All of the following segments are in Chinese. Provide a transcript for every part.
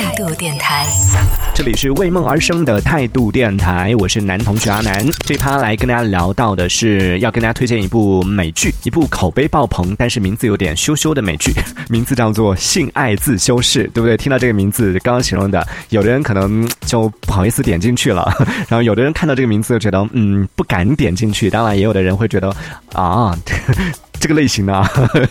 态度电台，这里是为梦而生的态度电台，我是男同学阿南。这趴来跟大家聊到的是，要跟大家推荐一部美剧，一部口碑爆棚，但是名字有点羞羞的美剧，名字叫做《性爱自修室》，对不对？听到这个名字，刚刚形容的，有的人可能就不好意思点进去了，然后有的人看到这个名字就觉得，嗯，不敢点进去。当然，也有的人会觉得，啊。这个类型呢，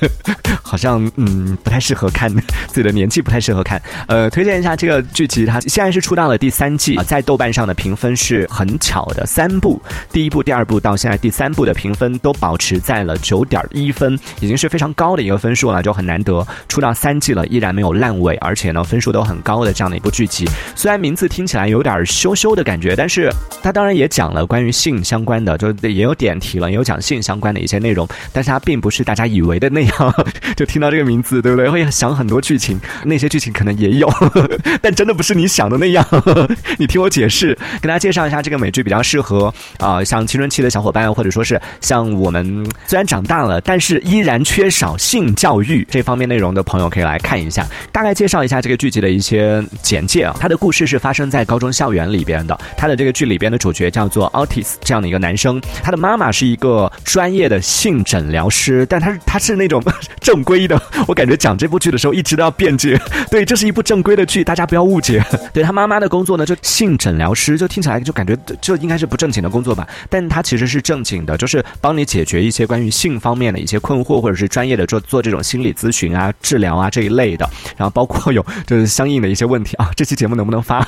好像嗯不太适合看，自己的年纪不太适合看。呃，推荐一下这个剧集，它现在是出到了第三季，在豆瓣上的评分是很巧的，三部，第一部、第二部到现在第三部的评分都保持在了九点一分，已经是非常高的一个分数了，就很难得出到三季了依然没有烂尾，而且呢分数都很高的这样的一部剧集。虽然名字听起来有点羞羞的感觉，但是它当然也讲了关于性相关的，就也有点题了，也有讲性相关的一些内容，但是它并。不是大家以为的那样，就听到这个名字，对不对？会想很多剧情，那些剧情可能也有，但真的不是你想的那样。你听我解释，跟大家介绍一下这个美剧，比较适合啊，像青春期的小伙伴，或者说是像我们虽然长大了，但是依然缺少性教育这方面内容的朋友，可以来看一下。大概介绍一下这个剧集的一些简介啊，它的故事是发生在高中校园里边的。它的这个剧里边的主角叫做 Otis 这样的一个男生，他的妈妈是一个专业的性诊疗师。但他是他是那种 正规的，我感觉讲这部剧的时候一直都要辩解。对，这是一部正规的剧，大家不要误解。对他妈妈的工作呢，就性诊疗师，就听起来就感觉这应该是不正经的工作吧？但他其实是正经的，就是帮你解决一些关于性方面的一些困惑，或者是专业的做做这种心理咨询啊、治疗啊这一类的。然后包括有就是相应的一些问题啊，这期节目能不能发？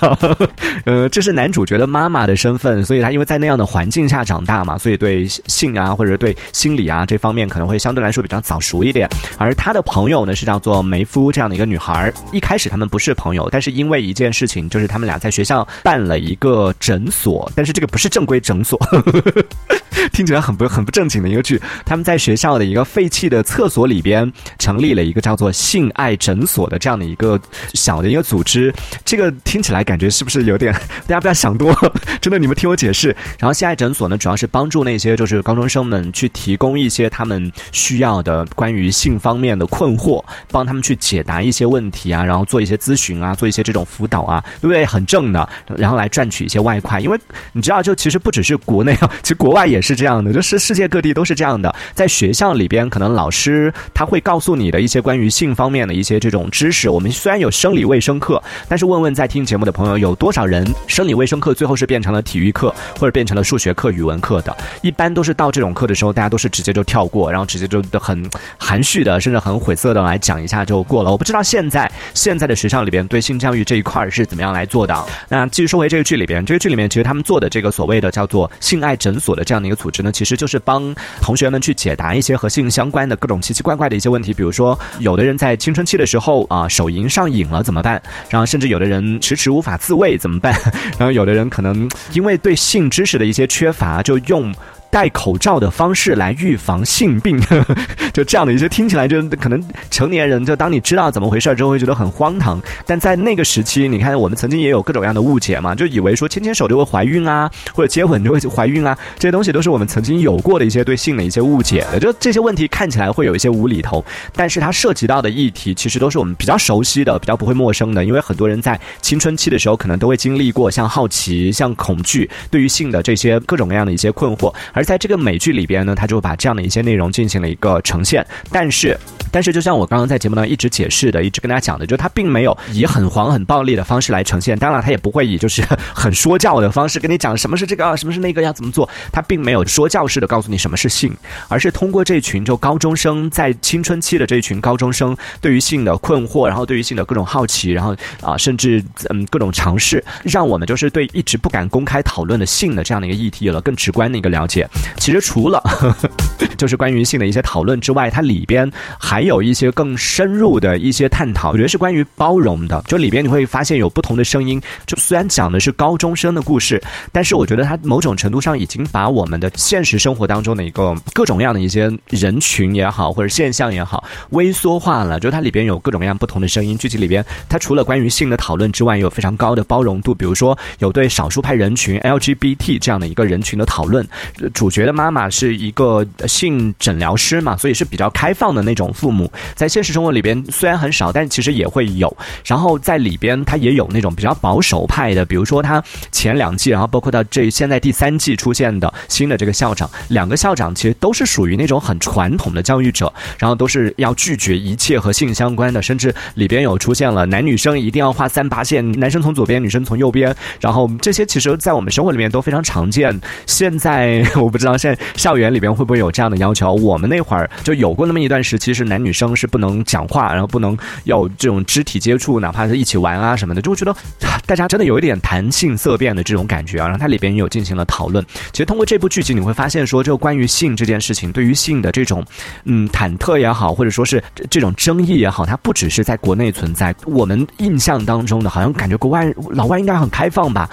呃，这是男主角的妈妈的身份，所以他因为在那样的环境下长大嘛，所以对性啊或者对心理啊这方面可能会。相对来说比较早熟一点，而他的朋友呢是叫做梅夫这样的一个女孩。一开始他们不是朋友，但是因为一件事情，就是他们俩在学校办了一个诊所，但是这个不是正规诊所，听起来很不很不正经的一个剧。他们在学校的一个废弃的厕所里边成立了一个叫做性爱诊所的这样的一个小的一个组织。这个听起来感觉是不是有点？大家不要想多，真的，你们听我解释。然后性爱诊所呢，主要是帮助那些就是高中生们去提供一些他们。需要的关于性方面的困惑，帮他们去解答一些问题啊，然后做一些咨询啊，做一些这种辅导啊，对不对？很正的，然后来赚取一些外快。因为你知道，就其实不只是国内啊，其实国外也是这样的，就是世界各地都是这样的。在学校里边，可能老师他会告诉你的一些关于性方面的一些这种知识。我们虽然有生理卫生课，但是问问在听节目的朋友，有多少人生理卫生课最后是变成了体育课，或者变成了数学课、语文课的？一般都是到这种课的时候，大家都是直接就跳过，然后直接。就很含蓄的，甚至很晦涩的来讲一下就过了。我不知道现在现在的学校里边对性教育这一块是怎么样来做的。那继续说回这个剧里边，这个剧里面其实他们做的这个所谓的叫做性爱诊所的这样的个组织呢，其实就是帮同学们去解答一些和性相关的各种奇奇怪怪的一些问题。比如说，有的人在青春期的时候啊手淫上瘾了怎么办？然后甚至有的人迟迟无法自慰怎么办？然后有的人可能因为对性知识的一些缺乏，就用。戴口罩的方式来预防性病，就这样的一些听起来就可能成年人就当你知道怎么回事之后会觉得很荒唐，但在那个时期，你看我们曾经也有各种各样的误解嘛，就以为说牵牵手就会怀孕啊，或者接吻就会怀孕啊，这些东西都是我们曾经有过的一些对性的一些误解的。就这些问题看起来会有一些无厘头，但是它涉及到的议题其实都是我们比较熟悉的，比较不会陌生的，因为很多人在青春期的时候可能都会经历过像好奇、像恐惧，对于性的这些各种各样的一些困惑。而在这个美剧里边呢，他就把这样的一些内容进行了一个呈现，但是，但是就像我刚刚在节目当中一直解释的，一直跟大家讲的，就是他并没有以很黄很暴力的方式来呈现，当然他也不会以就是很说教的方式跟你讲什么是这个，什么是那个要怎么做，他并没有说教式的告诉你什么是性，而是通过这群就高中生在青春期的这一群高中生对于性的困惑，然后对于性的各种好奇，然后啊，甚至嗯各种尝试，让我们就是对一直不敢公开讨论的性的这样的一个议题有了更直观的一个了解。其实除了 就是关于性的一些讨论之外，它里边还有一些更深入的一些探讨。我觉得是关于包容的，就里边你会发现有不同的声音。就虽然讲的是高中生的故事，但是我觉得它某种程度上已经把我们的现实生活当中的一个各种各样的一些人群也好，或者现象也好，微缩化了。就它里边有各种各样不同的声音。具体里边，它除了关于性的讨论之外，也有非常高的包容度。比如说，有对少数派人群 LGBT 这样的一个人群的讨论，主角的。妈妈是一个性诊疗师嘛，所以是比较开放的那种父母，在现实生活里边虽然很少，但其实也会有。然后在里边，他也有那种比较保守派的，比如说他前两季，然后包括到这现在第三季出现的新的这个校长，两个校长其实都是属于那种很传统的教育者，然后都是要拒绝一切和性相关的，甚至里边有出现了男女生一定要画三八线，男生从左边，女生从右边，然后这些其实，在我们生活里面都非常常见。现在 我不知道现在校园里边会不会有这样的要求，我们那会儿就有过那么一段时期，是男女生是不能讲话，然后不能有这种肢体接触，哪怕是一起玩啊什么的，就会觉得大家真的有一点谈性色变的这种感觉啊。然后它里边也有进行了讨论。其实通过这部剧集，你会发现说，就关于性这件事情，对于性的这种嗯忐忑也好，或者说是这种争议也好，它不只是在国内存在。我们印象当中的，好像感觉国外老外应该很开放吧。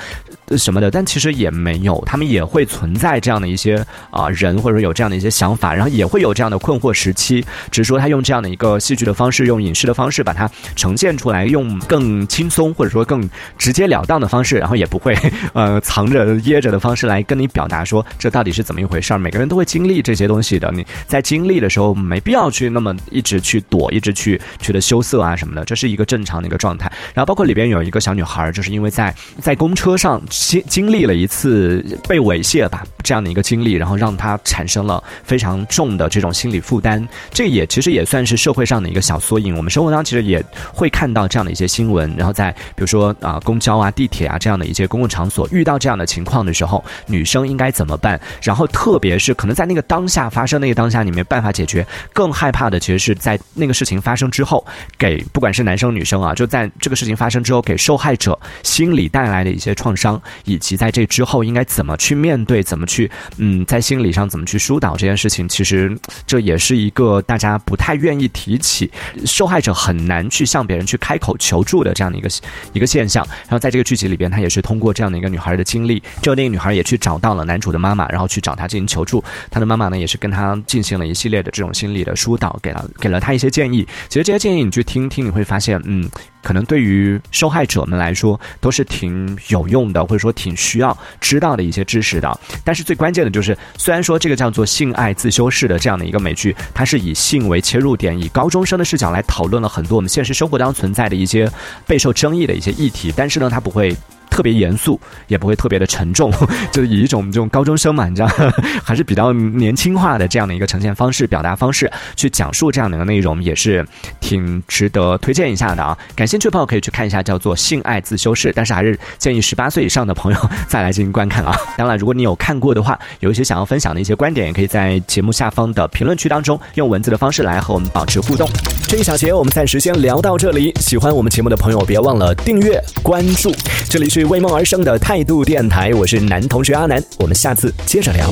什么的，但其实也没有，他们也会存在这样的一些啊人，或者说有这样的一些想法，然后也会有这样的困惑时期。只是说他用这样的一个戏剧的方式，用影视的方式把它呈现出来，用更轻松或者说更直截了当的方式，然后也不会呃藏着掖着的方式来跟你表达说这到底是怎么一回事儿。每个人都会经历这些东西的，你在经历的时候没必要去那么一直去躲，一直去觉得羞涩啊什么的，这是一个正常的一个状态。然后包括里边有一个小女孩，就是因为在在公车上。经经历了一次被猥亵吧这样的一个经历，然后让他产生了非常重的这种心理负担。这也其实也算是社会上的一个小缩影。我们生活当中其实也会看到这样的一些新闻。然后在比如说啊公交啊地铁啊这样的一些公共场所遇到这样的情况的时候，女生应该怎么办？然后特别是可能在那个当下发生那个当下你没办法解决，更害怕的其实是在那个事情发生之后，给不管是男生女生啊，就在这个事情发生之后给受害者心理带来的一些创伤。以及在这之后应该怎么去面对，怎么去嗯，在心理上怎么去疏导这件事情，其实这也是一个大家不太愿意提起，受害者很难去向别人去开口求助的这样的一个一个现象。然后在这个剧集里边，他也是通过这样的一个女孩的经历，就那个女孩也去找到了男主的妈妈，然后去找他进行求助。他的妈妈呢，也是跟他进行了一系列的这种心理的疏导，给了给了他一些建议。其实这些建议你去听听，你会发现，嗯。可能对于受害者们来说都是挺有用的，或者说挺需要知道的一些知识的。但是最关键的就是，虽然说这个叫做“性爱自修室”的这样的一个美剧，它是以性为切入点，以高中生的视角来讨论了很多我们现实生活当中存在的一些备受争议的一些议题，但是呢，它不会。特别严肃，也不会特别的沉重，就是以一种这种高中生嘛，你知道，还是比较年轻化的这样的一个呈现方式、表达方式去讲述这样的一个内容，也是挺值得推荐一下的啊。感兴趣的朋友可以去看一下，叫做《性爱自修室》，但是还是建议十八岁以上的朋友再来进行观看啊。当然，如果你有看过的话，有一些想要分享的一些观点，也可以在节目下方的评论区当中用文字的方式来和我们保持互动。这一小节我们暂时先聊到这里，喜欢我们节目的朋友别忘了订阅关注，这里是。为梦而生的态度电台，我是男同学阿南，我们下次接着聊。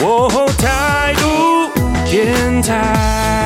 态度电台。